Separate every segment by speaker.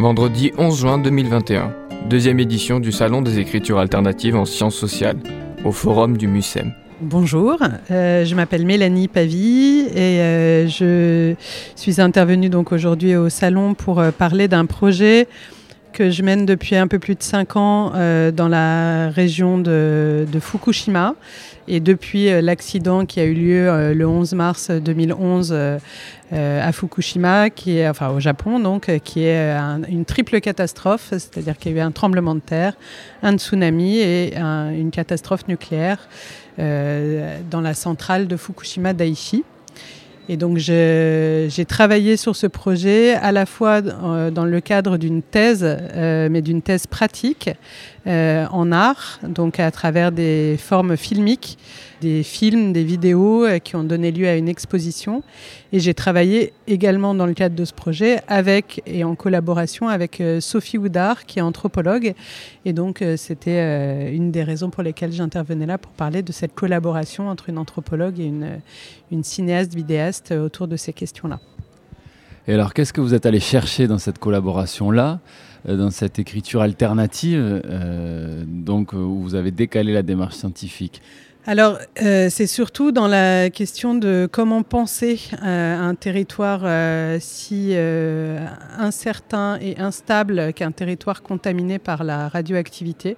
Speaker 1: Vendredi 11 juin 2021, deuxième édition du Salon des écritures alternatives en sciences sociales, au Forum du MUSEM.
Speaker 2: Bonjour, euh, je m'appelle Mélanie Pavie et euh, je suis intervenue donc aujourd'hui au salon pour euh, parler d'un projet que je mène depuis un peu plus de cinq ans dans la région de, Fukushima. Et depuis l'accident qui a eu lieu le 11 mars 2011 à Fukushima, qui est enfin au Japon donc, qui est une triple catastrophe, c'est-à-dire qu'il y a eu un tremblement de terre, un tsunami et une catastrophe nucléaire. Euh, dans la centrale de Fukushima Daiichi. Et donc j'ai travaillé sur ce projet à la fois euh, dans le cadre d'une thèse, euh, mais d'une thèse pratique en art, donc à travers des formes filmiques des films, des vidéos euh, qui ont donné lieu à une exposition. Et j'ai travaillé également dans le cadre de ce projet avec et en collaboration avec euh, Sophie Houdard, qui est anthropologue. Et donc, euh, c'était une des raisons pour lesquelles j'intervenais là pour parler de cette collaboration entre une anthropologue et une, cinéaste vidéaste autour de ces questions-là.
Speaker 3: Et alors, qu'est-ce que vous êtes allé chercher dans cette collaboration-là dans cette écriture alternative, donc où vous avez décalé la démarche scientifique?
Speaker 2: Alors, euh, c'est surtout dans la question de comment penser euh, un territoire euh, si incertain et instable qu'un territoire contaminé par la radioactivité.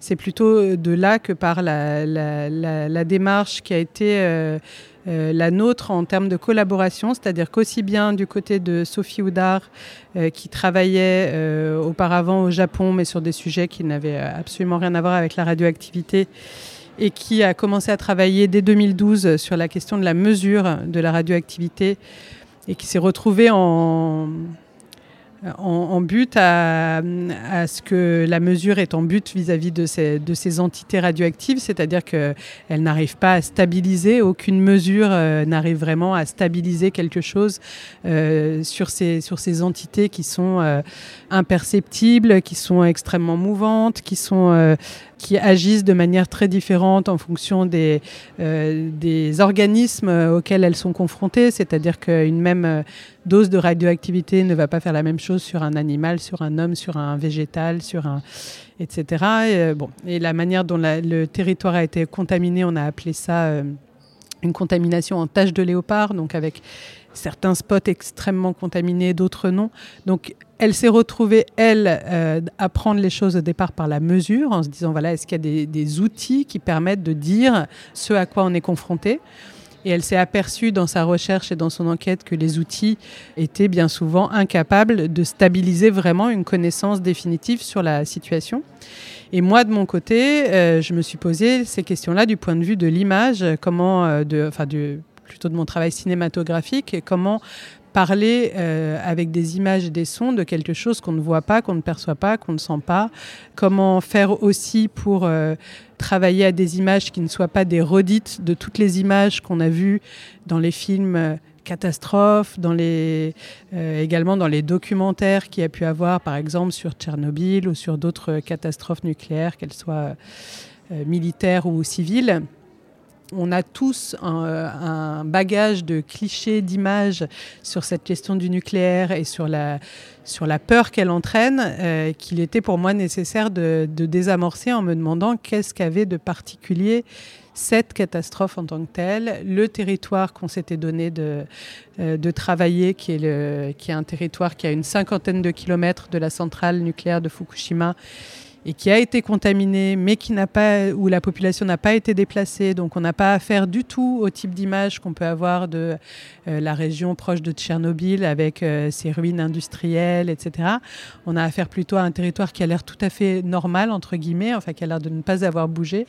Speaker 2: C'est plutôt de là que par la, la démarche qui a été la nôtre en termes de collaboration, c'est-à-dire qu'aussi bien du côté de Sophie Houdard, qui travaillait auparavant au Japon, mais sur des sujets qui n'avaient absolument rien à voir avec la radioactivité, et qui a commencé à travailler dès 2012 sur la question de la mesure de la radioactivité et qui s'est retrouvé en, en, but à, ce que la mesure est en but vis-à-vis de, ces, entités radioactives, c'est-à-dire qu'elles n'arrivent pas à stabiliser, aucune mesure euh, n'arrive vraiment à stabiliser quelque chose euh, sur, ces, sur ces entités qui sont euh, imperceptibles, qui sont extrêmement mouvantes, qui sont qui agissent de manière très différente en fonction des, des organismes auxquels elles sont confrontées, c'est-à-dire qu'une même dose de radioactivité ne va pas faire la même chose sur un animal, sur un homme, sur un végétal, sur un etc. Et, euh, bon, et la manière dont le territoire a été contaminé, on a appelé ça euh, une contamination en tache de léopard, donc avec certains spots extrêmement contaminés, d'autres non. Donc elle s'est retrouvée, elle, euh, à prendre les choses au départ par la mesure, en se disant, voilà, est-ce qu'il y a des, des, outils qui permettent de dire ce à quoi on est confronté? Et elle s'est aperçue dans sa recherche et dans son enquête que les outils étaient bien souvent incapables de stabiliser vraiment une connaissance définitive sur la situation. Et moi, de mon côté, euh, je me suis posé ces questions-là du point de vue de l'image, comment, euh, de, enfin, plutôt de mon travail cinématographique, et comment parler euh, avec des images et des sons de quelque chose qu'on ne voit pas, qu'on ne perçoit pas, qu'on ne sent pas. Comment faire aussi pour euh, travailler à des images qui ne soient pas des redites de toutes les images qu'on a vues dans les films euh, catastrophes, également dans les documentaires qu'il y a pu avoir, par exemple sur Tchernobyl ou sur d'autres catastrophes nucléaires, qu'elles soient militaires ou civiles on a tous un, bagage de clichés, d'images sur cette question du nucléaire et sur la, sur la peur qu'elle entraîne, euh, qu'il était pour moi nécessaire de, désamorcer en me demandant qu'est-ce qu'avait de particulier cette catastrophe en tant que telle, le territoire qu'on s'était donné de, euh, de travailler, qui est, le, qui est un territoire qui a une cinquantaine de kilomètres de la centrale nucléaire de Fukushima et qui a été contaminé, mais qui n'a pas, où la population n'a pas été déplacée. Donc on n'a pas affaire du tout au type d'image qu'on peut avoir de euh, la région proche de Tchernobyl avec euh, ses ruines industrielles, etc. On a affaire plutôt à un territoire qui a l'air tout à fait normal, entre guillemets, enfin qui a l'air de ne pas avoir bougé.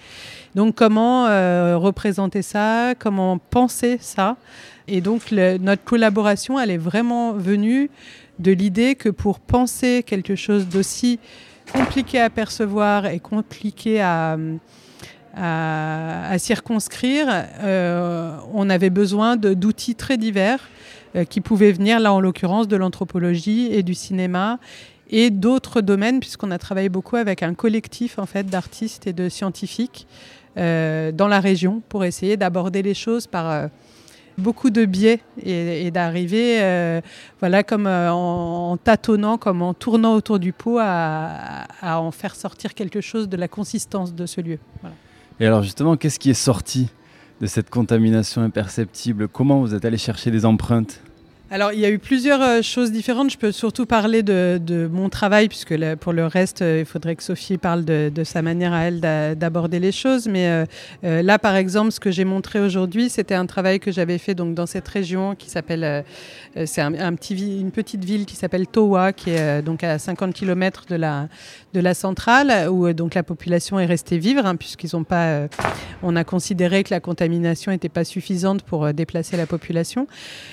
Speaker 2: Donc comment euh, représenter ça? Comment penser ça? Et donc notre collaboration, elle est vraiment venue de l'idée que pour penser quelque chose d'aussi compliqué à percevoir et compliqué à, à, circonscrire, euh, on avait besoin d'outils très divers euh, qui pouvaient venir, là en l'occurrence, de l'anthropologie et du cinéma et d'autres domaines, puisqu'on a travaillé beaucoup avec un collectif en fait d'artistes et de scientifiques euh, dans la région pour essayer d'aborder les choses par beaucoup de biais et, d'arriver, voilà, comme en, tâtonnant, comme en tournant autour du pot, à, en faire sortir quelque chose de la consistance de ce lieu.
Speaker 3: Et alors justement, qu'est-ce qui est sorti de cette contamination imperceptible? Comment vous êtes allé chercher des empreintes?
Speaker 2: Alors, il y a eu plusieurs euh, choses différentes. Je peux surtout parler de, mon travail, puisque pour le reste, euh, il faudrait que Sophie parle de, sa manière à elle d'aborder les choses. Mais euh, là, par exemple, ce que j'ai montré aujourd'hui, c'était un travail que j'avais fait donc, dans cette région qui s'appelle, c'est une petite ville qui s'appelle Towa, qui est donc à 50 km de la, de la centrale, où donc la population est restée vivre, hein, puisqu'ils ont pas, on a considéré que la contamination n'était pas suffisante pour déplacer la population.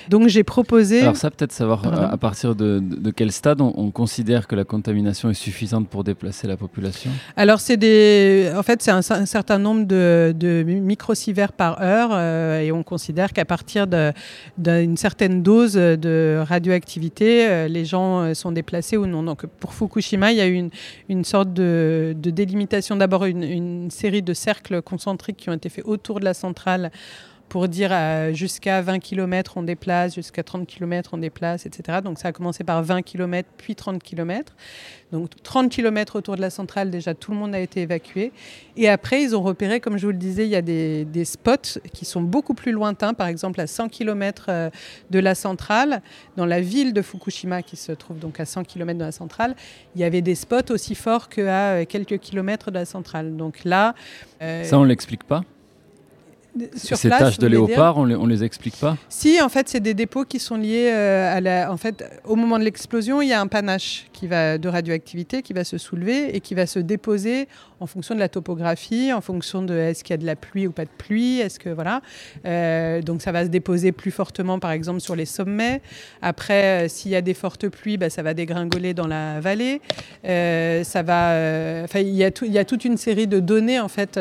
Speaker 2: Donc, j'ai proposé
Speaker 3: alors ça, peut-être savoir euh, à partir de, quel stade on, considère que la contamination est suffisante pour déplacer la population?
Speaker 2: Alors c'est des, en fait c'est un, certain nombre de, de microsieverts par heure euh, et on considère qu'à partir d'une certaine dose de radioactivité, euh, les gens sont déplacés ou non. Donc pour Fukushima, il y a eu une, une sorte de, délimitation. D'abord une, série de cercles concentriques qui ont été faits autour de la centrale pour dire euh, jusqu'à 20 km on déplace, jusqu'à 30 km on déplace, etc. Donc ça a commencé par 20 km, puis 30 km. Donc 30 km autour de la centrale, déjà tout le monde a été évacué. Et après, ils ont repéré, comme je vous le disais, il y a des, spots qui sont beaucoup plus lointains, par exemple à 100 km euh, de la centrale, dans la ville de Fukushima, qui se trouve donc à 100 km de la centrale, il y avait des spots aussi forts qu'à euh, quelques kilomètres de la centrale. Donc là...
Speaker 3: ça, on ne l'explique pas ces taches de léopard, on les, on les explique pas
Speaker 2: Si, en fait, c'est des dépôts qui sont liés euh, à la. En fait, au moment de l'explosion, il y a un panache qui va de radioactivité qui va se soulever et qui va se déposer en fonction de la topographie, en fonction de est-ce qu'il y a de la pluie ou pas de pluie, est-ce que voilà. Euh, donc ça va se déposer plus fortement, par exemple, sur les sommets. Après, euh, s'il y a des fortes pluies, bah, ça va dégringoler dans la vallée. ça va. Enfin, il y a il y a toute une série de données en fait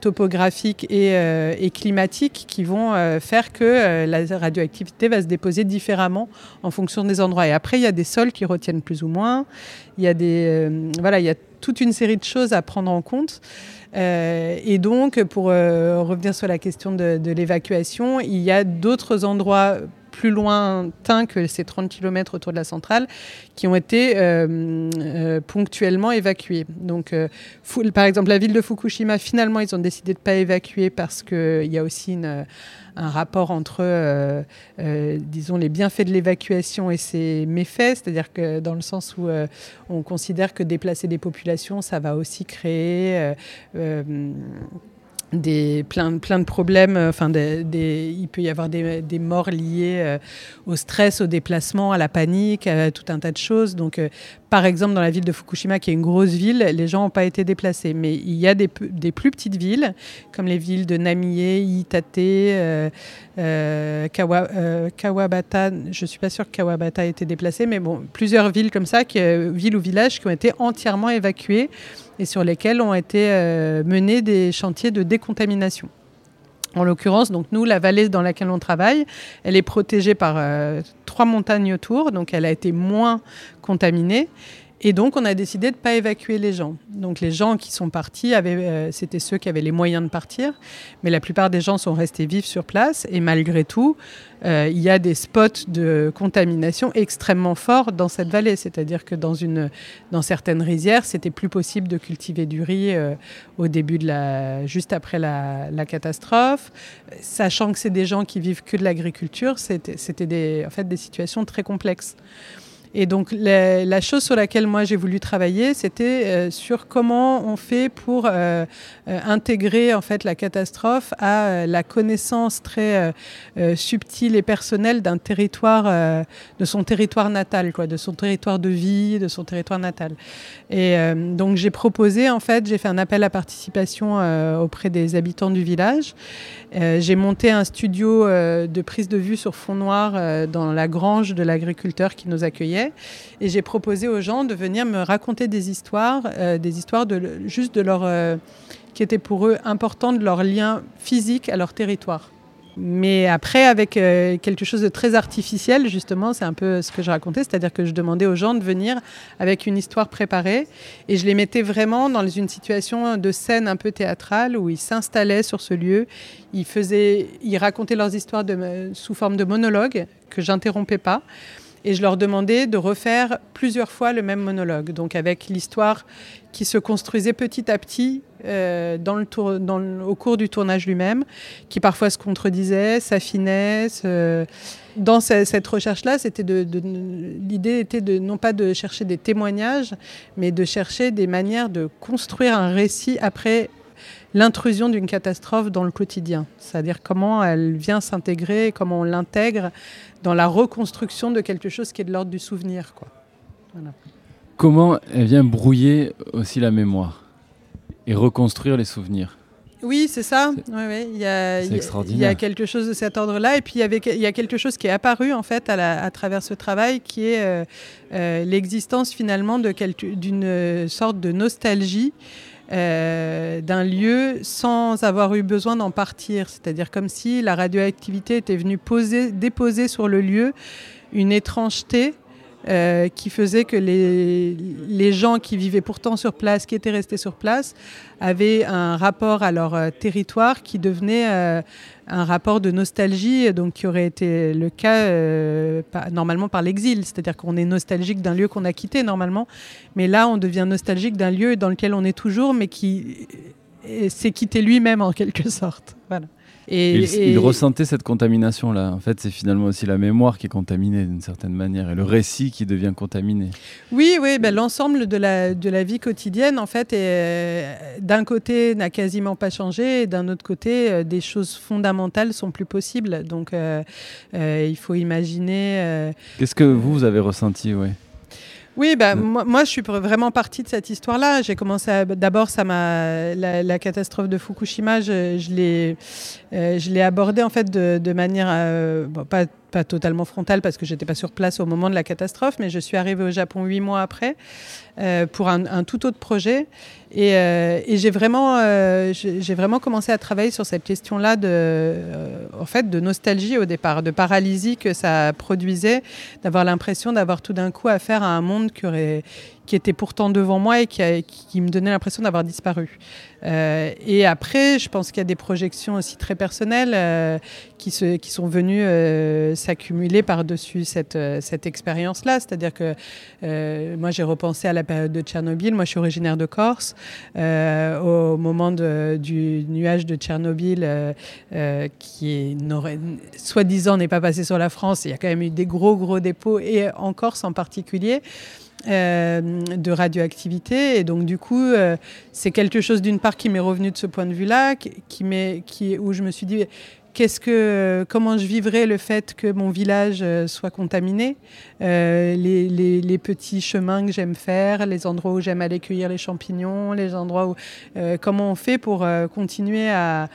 Speaker 2: topographiques et euh, et climatiques qui vont euh, faire que euh, la radioactivité va se déposer différemment en fonction des endroits. Et après, il y a des sols qui retiennent plus ou moins. Il y a des voilà, il y a toute une série de choses à prendre en compte. et donc, pour revenir sur la question de, de l'évacuation, il y a d'autres endroits plus lointains que ces 30 km autour de la centrale qui ont été euh, euh, ponctuellement évacués. Donc, euh, par exemple, la ville de Fukushima, finalement, ils ont décidé de ne pas évacuer parce qu'il y a aussi un rapport entre, disons, les bienfaits de l'évacuation et ses méfaits, c'est-à-dire que dans le sens où on considère que déplacer des populations, ça va aussi créer des, plein, plein de problèmes. Euh, enfin, des, il peut y avoir des, des morts liées euh, au stress, au déplacement, à la panique, à tout un tas de choses. Donc, euh, par exemple, dans la ville de Fukushima, qui est une grosse ville, les gens n'ont pas été déplacés. Mais il y a des, plus petites villes, comme les villes de Namie, Itate, Kawa, Kawabata. Je ne suis pas sûre que Kawabata ait été déplacé, mais bon, plusieurs villes comme ça, villes ou villages qui ont été entièrement évacués et sur lesquels ont été euh, menés des chantiers de décontamination. En l'occurrence, donc nous, la vallée dans laquelle on travaille, elle est protégée par euh, trois montagnes autour, donc elle a été moins contaminée. Et donc, on a décidé de ne pas évacuer les gens. Donc, les gens qui sont partis, euh, c'était ceux qui avaient les moyens de partir. Mais la plupart des gens sont restés vivre sur place. Et malgré tout, euh, il y a des spots de contamination extrêmement forts dans cette vallée. C'est-à-dire que dans, une, dans certaines rizières, c'était plus possible de cultiver du riz euh, au début de la, juste après la, la catastrophe. Sachant que c'est des gens qui vivent que de l'agriculture, c'était en fait, des situations très complexes. Et donc la, chose sur laquelle moi j'ai voulu travailler, c'était euh, sur comment on fait pour euh, euh, intégrer en fait la catastrophe à la connaissance très subtile et personnelle d'un territoire, de son territoire natal, quoi, de son territoire de vie, de son territoire natal. Et donc j'ai proposé en fait, j'ai fait un appel à participation auprès des habitants du village. j'ai monté un studio de prise de vue sur fond noir dans la grange de l'agriculteur qui nous accueillait. Et j'ai proposé aux gens de venir me raconter des histoires, euh, des histoires juste de leur, euh, qui étaient pour eux importantes, de leur lien physique à leur territoire. Mais après, avec euh, quelque chose de très artificiel, justement, c'est un peu ce que je racontais, c'est-à-dire que je demandais aux gens de venir avec une histoire préparée et je les mettais vraiment dans une situation de scène un peu théâtrale où ils s'installaient sur ce lieu, ils, faisaient, ils racontaient leurs histoires sous forme de monologue que j'interrompais pas et je leur demandais de refaire plusieurs fois le même monologue, donc avec l'histoire qui se construisait petit à petit euh, au cours du tournage lui-même, qui parfois se contredisait, s'affinait. Dans cette recherche-là, c'était l'idée était de non pas de chercher des témoignages, mais de chercher des manières de construire un récit après l'intrusion d'une catastrophe dans le quotidien, c'est-à-dire comment elle vient s'intégrer, comment on l'intègre dans la reconstruction de quelque chose qui est de l'ordre du souvenir. Quoi.
Speaker 3: Comment elle vient brouiller aussi la mémoire et reconstruire les souvenirs?
Speaker 2: Oui, c'est ça. Il, y a, il y a quelque chose de cet ordre-là. Et puis, il y, avait, il y a quelque chose qui est apparu, en fait, à, à travers ce travail, qui est euh, euh, l'existence, finalement, d'une sorte de nostalgie euh, d'un lieu sans avoir eu besoin d'en partir. C'est-à-dire comme si la radioactivité était venue poser, déposer sur le lieu une étrangeté euh, qui faisait que les, les, gens qui vivaient pourtant sur place, qui étaient restés sur place, avaient un rapport à leur euh, territoire qui devenait euh, un rapport de nostalgie, donc qui aurait été le cas normalement par l'exil, c'est-à-dire qu'on est nostalgique d'un lieu qu'on a quitté normalement, mais là on devient nostalgique d'un lieu dans lequel on est toujours, mais qui s'est quitté lui-même en quelque sorte. Voilà.
Speaker 3: Et, il, ressentait cette contamination-là. En fait, c'est finalement aussi la mémoire qui est contaminée d'une certaine manière et le récit qui devient contaminé.
Speaker 2: Oui, oui, ben, l'ensemble de la, de la vie quotidienne, en fait, euh, d'un côté, n'a quasiment pas changé et d'un autre côté, euh, des choses fondamentales sont plus possibles. Donc, euh, il faut imaginer.
Speaker 3: Qu'est-ce que vous, vous avez ressenti, ouais?
Speaker 2: Oui, bah, moi, je suis vraiment partie de cette histoire-là. J'ai commencé d'abord, ça m'a la, catastrophe de Fukushima, je, je l'ai euh, je l'ai abordée en fait de, manière euh, pas, pas, totalement frontale parce que j'étais pas sur place au moment de la catastrophe, mais je suis arrivée au Japon huit mois après euh, pour un, un, tout autre projet. Et, et j'ai vraiment j'ai vraiment commencé à travailler sur cette question-là de en fait de nostalgie au départ, de paralysie que ça produisait, d'avoir l'impression d'avoir tout d'un coup affaire à un monde qui aurait qui était pourtant devant moi et qui, me donnait l'impression d'avoir disparu. Euh, et après, je pense qu'il y a des projections aussi très personnelles euh, qui, sont venues euh, s'accumuler par-dessus cette, cette expérience-là. C'est-à-dire que moi, j'ai repensé à la période de Tchernobyl. Moi, je suis originaire de Corse. au moment du nuage de Tchernobyl, qui soi-disant n'est pas passé sur la France, il y a quand même eu des gros, gros dépôts, et en Corse en particulier. Euh, de radioactivité. Et donc, du coup, euh, c'est quelque chose, d'une part, qui m'est revenu de ce point de vue-là, qui, qui, où je me suis dit, qu'est-ce que, comment je vivrais le fait que mon village euh, soit contaminé, les, les, petits chemins que j'aime faire, les endroits où j'aime aller cueillir les champignons, les endroits où, comment on fait pour continuer à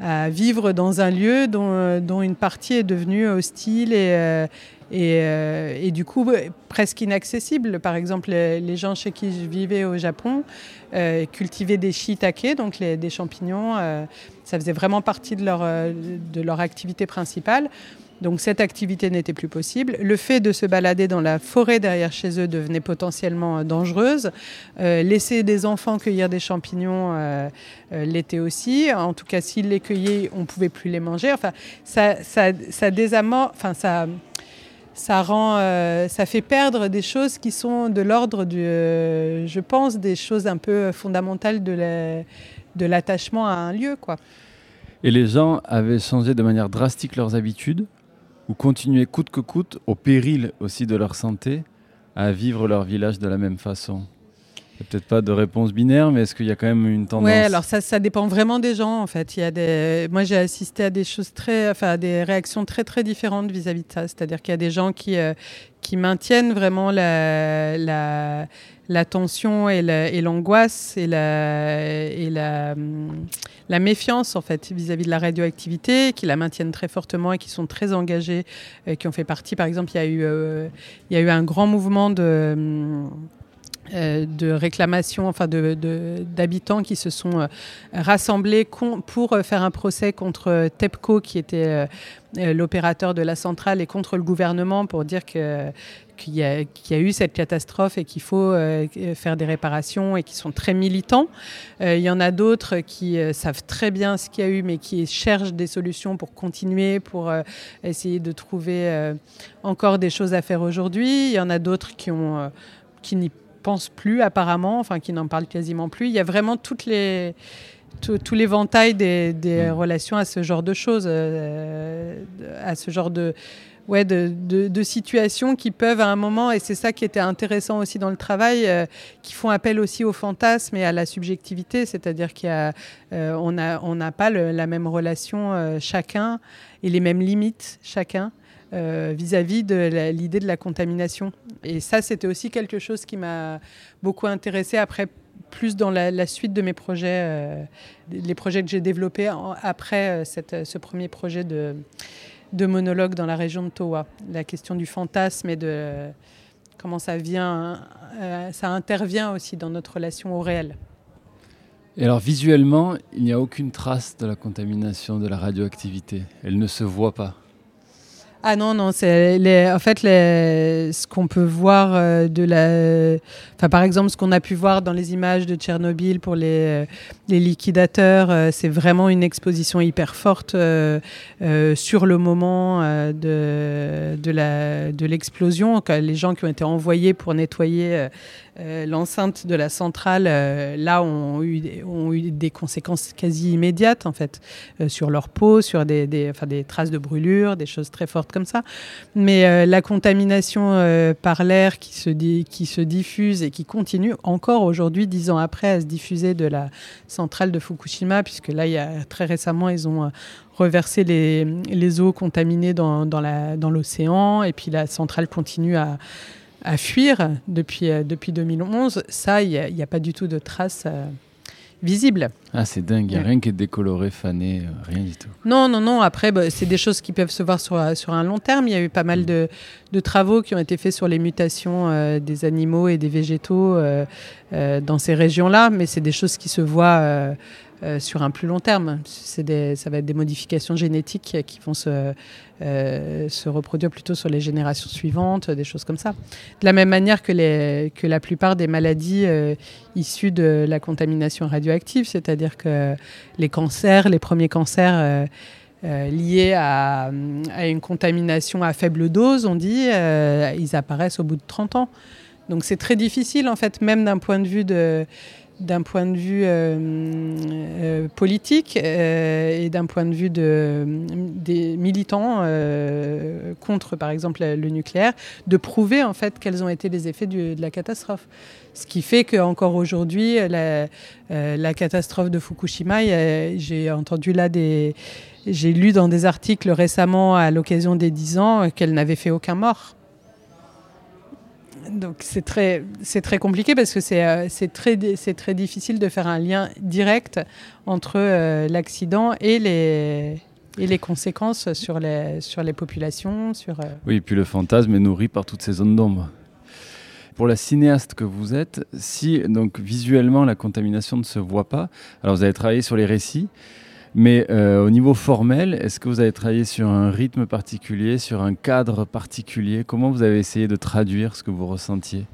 Speaker 2: à vivre dans un lieu dont, dont, une partie est devenue hostile et, euh, et, du coup presque inaccessible. Par exemple, les, gens chez qui je vivais au Japon euh, cultivaient des shiitake, donc des champignons. Euh, ça faisait vraiment partie de leur, de leur activité principale. Donc cette activité n'était plus possible. Le fait de se balader dans la forêt derrière chez eux devenait potentiellement dangereuse. laisser des enfants cueillir des champignons l'était aussi. En tout cas, s'ils les cueillaient, on ne pouvait plus les manger. Enfin, ça, ça, ça désamorce, enfin, ça, ça rend, euh, ça fait perdre des choses qui sont de l'ordre euh, je pense, des choses un peu fondamentales de l'attachement à un lieu, quoi.
Speaker 3: Et les gens avaient changé de manière drastique leurs habitudes ou continuaient coûte que coûte, au péril aussi de leur santé, à vivre leur village de la même façon? Peut-être pas de réponse binaire, mais est-ce qu'il y a quand même une tendance?
Speaker 2: Oui, alors ça, dépend vraiment des gens en fait. Il y a des... Moi j'ai assisté à des choses très, enfin des réactions très très différentes vis-à-vis de ça. C'est-à-dire qu'il y a des gens qui, euh, qui maintiennent vraiment la, la, tension et l'angoisse et, la, et la, la méfiance en fait vis-à-vis de la radioactivité, qui la maintiennent très fortement et qui sont très engagés, euh, qui ont fait partie, par exemple, il y a eu, euh, il y a eu un grand mouvement de euh, de réclamations, enfin d'habitants de, qui se sont euh, rassemblés pour faire un procès contre TEPCO, qui était l'opérateur de la centrale, et contre le gouvernement pour dire que qu'il y, y, a eu cette catastrophe et qu'il faut faire des réparations et qui sont très militants. il y en a d'autres qui savent très bien ce qu'il y a eu mais qui cherchent des solutions pour continuer, pour essayer de trouver encore des choses à faire aujourd'hui. Il y en a d'autres qui, ont, qui n'y pense plus apparemment, enfin qui n'en parle quasiment plus. Il y a vraiment toutes les, tout, l'éventail des, des mm. relations à ce genre de choses, euh, à ce genre de, ouais, de, de, situations qui peuvent à un moment, et c'est ça qui était intéressant aussi dans le travail, euh, qui font appel aussi au fantasme et à la subjectivité, c'est-à-dire qu'on euh, n'a on n'a pas la même relation chacun et les mêmes limites chacun. Euh, vis-à-vis de l'idée de la contamination. Et ça, c'était aussi quelque chose qui m'a beaucoup intéressé après plus dans la, suite de mes projets, euh, les projets que j'ai développés après euh, ce premier projet de, de, monologue dans la région de Towa. La question du fantasme et de comment ça vient, ça intervient aussi dans notre relation au réel.
Speaker 3: Et alors visuellement, il n'y a aucune trace de la contamination de la radioactivité. Elle ne se voit pas.
Speaker 2: Ah non, non, c'est les, en fait les, ce qu'on peut voir euh, de la. Enfin, par exemple, ce qu'on a pu voir dans les images de Tchernobyl pour les, euh, les liquidateurs, euh, c'est vraiment une exposition hyper forte sur le moment de, de l'explosion. les gens qui ont été envoyés pour nettoyer euh, l'enceinte de la centrale, euh, là, ont eu, des conséquences quasi immédiates, en fait, euh, sur leur peau, sur des, traces de brûlure, des choses très fortes comme ça. Mais la contamination par l'air qui se, diffuse et qui continue encore aujourd'hui, dix ans après, à se diffuser de la centrale de Fukushima, puisque là, il y a, très récemment, ils ont reversé les, eaux contaminées dans l'océan, et puis la centrale continue à à fuir depuis, euh, depuis 2011, ça, il n'y a, pas du tout de traces euh, visibles.
Speaker 3: Ah, c'est dingue, il n'y a rien qui est décoloré, fané, euh, rien du tout.
Speaker 2: Non, non, non, après, bah, c'est des choses qui peuvent se voir sur, sur un long terme. Il y a eu pas mal mm. de, de travaux qui ont été faits sur les mutations des animaux et des végétaux dans ces régions-là, mais c'est des choses qui se voient euh, sur un plus long terme. Des, ça va être des modifications génétiques qui vont se, euh, se reproduire plutôt sur les générations suivantes, des choses comme ça. De la même manière que, la plupart des maladies euh, issues de la contamination radioactive, c'est-à-dire que les cancers, les premiers cancers liés à, à, une contamination à faible dose, on dit, ils apparaissent au bout de 30 ans. Donc c'est très difficile, en fait, même d'un point de vue de d'un point de vue euh, euh, politique euh, et d'un point de vue de, des militants contre, par exemple, le nucléaire, de prouver en fait quels ont été les effets de la catastrophe. Ce qui fait qu'encore aujourd'hui, la, la, catastrophe de Fukushima, j'ai entendu là des... J'ai lu dans des articles récemment à l'occasion des 10 ans qu'elle n'avait fait aucun mort donc c'est très, c'est très compliqué parce que c'est, euh, c'est, très, c'est très difficile de faire un lien direct entre euh, l'accident et les, et les conséquences sur les, sur les populations. Sur, euh,
Speaker 3: Oui, et puis le fantasme est nourri par toutes ces zones d'ombre. Pour la cinéaste que vous êtes, si donc visuellement la contamination ne se voit pas, alors vous avez travaillé sur les récits, mais euh, au niveau formel, est-ce que vous avez travaillé sur un rythme particulier, sur un cadre particulier? Comment vous avez essayé de traduire ce que vous ressentiez?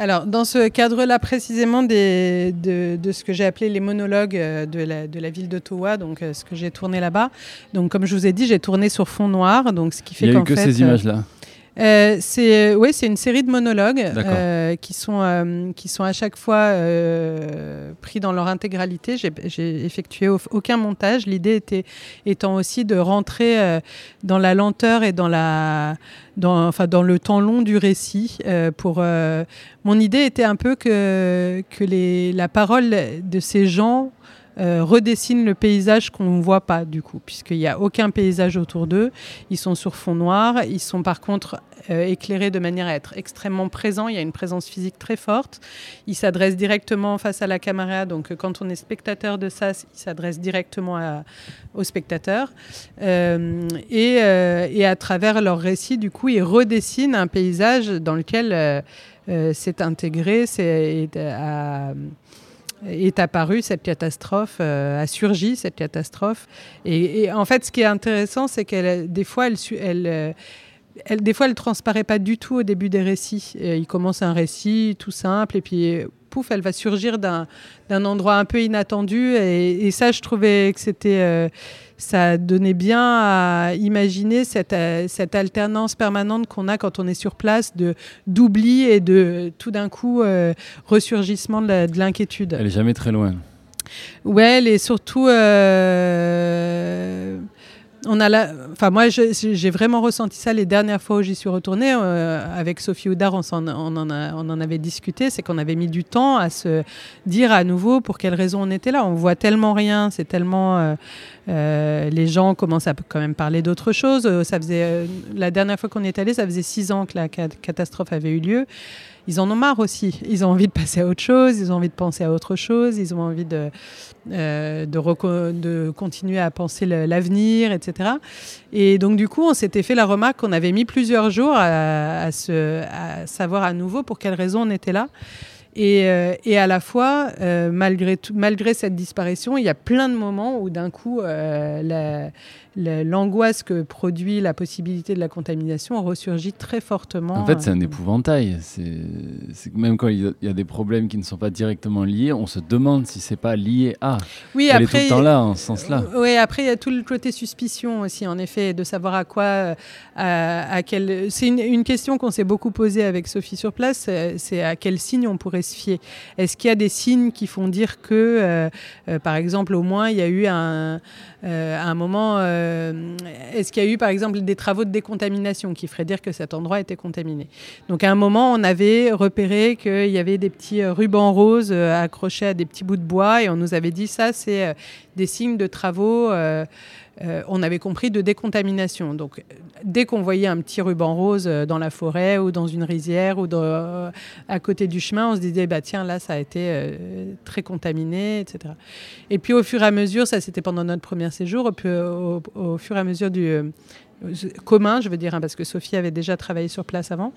Speaker 2: Alors, dans ce cadre-là précisément de, ce que j'ai appelé les monologues euh, de la, de la ville d'Ottawa, donc euh, ce que j'ai tourné là-bas. Donc, comme je vous ai dit, j'ai tourné sur fond noir, donc ce qui fait
Speaker 3: Il
Speaker 2: n'y
Speaker 3: a eu que ces images-là?
Speaker 2: Euh, c'est ouais, c'est une série de monologues euh, qui sont euh, qui sont à chaque fois pris dans leur intégralité. J'ai effectué aucun montage. L'idée était étant aussi de rentrer dans la lenteur et dans la dans, enfin, dans le temps long du récit. pour mon idée était un peu que que les, la parole de ces gens redessinent le paysage qu'on ne voit pas du coup, puisqu'il n'y a aucun paysage autour d'eux. Ils sont sur fond noir, ils sont par contre éclairés de manière à être extrêmement présents, il y a une présence physique très forte. Ils s'adressent directement face à la caméra, donc quand on est spectateur de ça, ils s'adressent directement à, aux spectateurs. et, et, à travers leur récit, du coup, ils redessinent un paysage dans lequel euh, s'est intégré, est, est apparue cette catastrophe, euh, a surgi cette catastrophe. Et, en fait, ce qui est intéressant, c'est qu'elle, des fois, elle, elle, euh, elle, des fois, elle transparaît pas du tout au début des récits. il commence un récit tout simple, et puis pouf, elle va surgir d'un, endroit un peu inattendu. Et, ça, je trouvais que c'était ça donnait bien à imaginer cette, euh, cette alternance permanente qu'on a quand on est sur place de d'oubli et de tout d'un coup euh, ressurgissement de l'inquiétude.
Speaker 3: Elle est jamais très loin.
Speaker 2: Ouais, elle est surtout. Euh, on a la... enfin, moi, j'ai vraiment ressenti ça les dernières fois où j'y suis retournée. avec Sophie Houdard, on, en, avait discuté. C'est qu'on avait mis du temps à se dire à nouveau pour quelles raisons on était là. On voit tellement rien, c'est tellement. Euh, les gens commencent à quand même parler d'autre chose. Euh, ça faisait, euh, la dernière fois qu'on est allé, ça faisait six ans que la catastrophe avait eu lieu. Ils en ont marre aussi. Ils ont envie de passer à autre chose, ils ont envie de penser à autre chose, ils ont envie de, de, de, continuer à penser l'avenir, etc. Et donc, du coup, on s'était fait la remarque qu'on avait mis plusieurs jours à, se, à savoir à nouveau pour quelles raisons on était là. Euh, et, à la fois, euh, malgré, malgré cette disparition, il y a plein de moments où d'un coup, euh, la, l'angoisse que produit la possibilité de la contamination ressurgit très fortement.
Speaker 3: En fait, c'est un épouvantail. C'est même quand il y a des problèmes qui ne sont pas directement liés, on se demande si c'est pas lié à.
Speaker 2: Oui,
Speaker 3: Elle
Speaker 2: après,
Speaker 3: est tout le temps là, en ce sens-là.
Speaker 2: Oui, après il y a tout le côté suspicion aussi, en effet, de savoir à quoi, à, quel. C'est une, question qu'on s'est beaucoup posée avec Sophie sur place. C'est à quel signe on pourrait Est-ce qu'il y a des signes qui font dire que, euh, euh, par exemple, au moins il y a eu un, euh, un moment est-ce qu'il y a eu par exemple des travaux de décontamination qui feraient dire que cet endroit était contaminé? Donc à un moment, on avait repéré qu'il y avait des petits rubans roses accrochés à des petits bouts de bois et on nous avait dit ça, c'est des signes de travaux. on avait compris de décontamination. Donc, dès qu'on voyait un petit ruban rose dans la forêt ou dans une rizière ou à côté du chemin, on se disait, bah, tiens, là, ça a été très contaminé, etc. Et puis, au fur et à mesure, ça c'était pendant notre premier séjour, au, fur et à mesure du euh, commun, je veux dire, hein, parce que Sophie avait déjà travaillé sur place avant.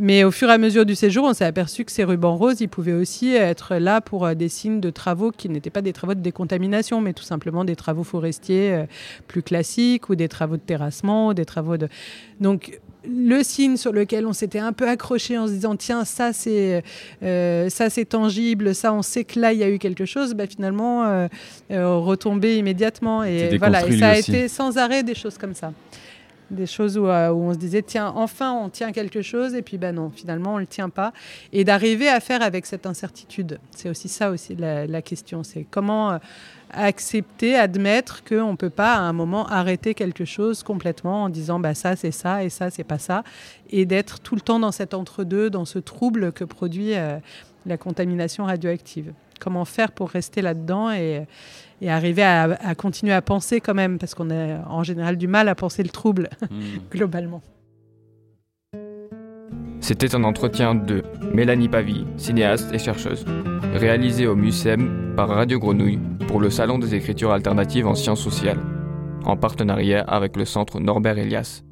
Speaker 2: Mais au fur et à mesure du séjour, on s'est aperçu que ces rubans roses, ils pouvaient aussi être là pour euh, des signes de travaux qui n'étaient pas des travaux de décontamination, mais tout simplement des travaux forestiers euh, plus classiques ou des travaux de terrassement, des travaux de... Donc, le signe sur lequel on s'était un peu accroché en se disant tiens ça c'est euh, ça c'est tangible ça on sait que là il y a eu quelque chose bah, finalement euh, euh immédiatement. Et voilà et ça a été sans arrêt des choses comme ça des choses où, euh, où, on se disait tiens enfin on tient quelque chose et puis ben non finalement on le tient pas et d'arriver à faire avec cette incertitude c'est aussi ça aussi la, question c'est comment accepter, admettre qu'on ne peut pas à un moment arrêter quelque chose complètement en disant bah, ça c'est ça et ça c'est pas ça, et d'être tout le temps dans cet entre-deux, dans ce trouble que produit euh, la contamination radioactive. Comment faire pour rester là-dedans et, et, arriver à, continuer à penser quand même, parce qu'on a en général du mal à penser le trouble mmh. globalement.
Speaker 1: C'était un entretien de Mélanie Pavie, cinéaste et chercheuse, réalisé au MUSEM par Radio Grenouille pour le Salon des écritures alternatives en sciences sociales, en partenariat avec le Centre Norbert Elias.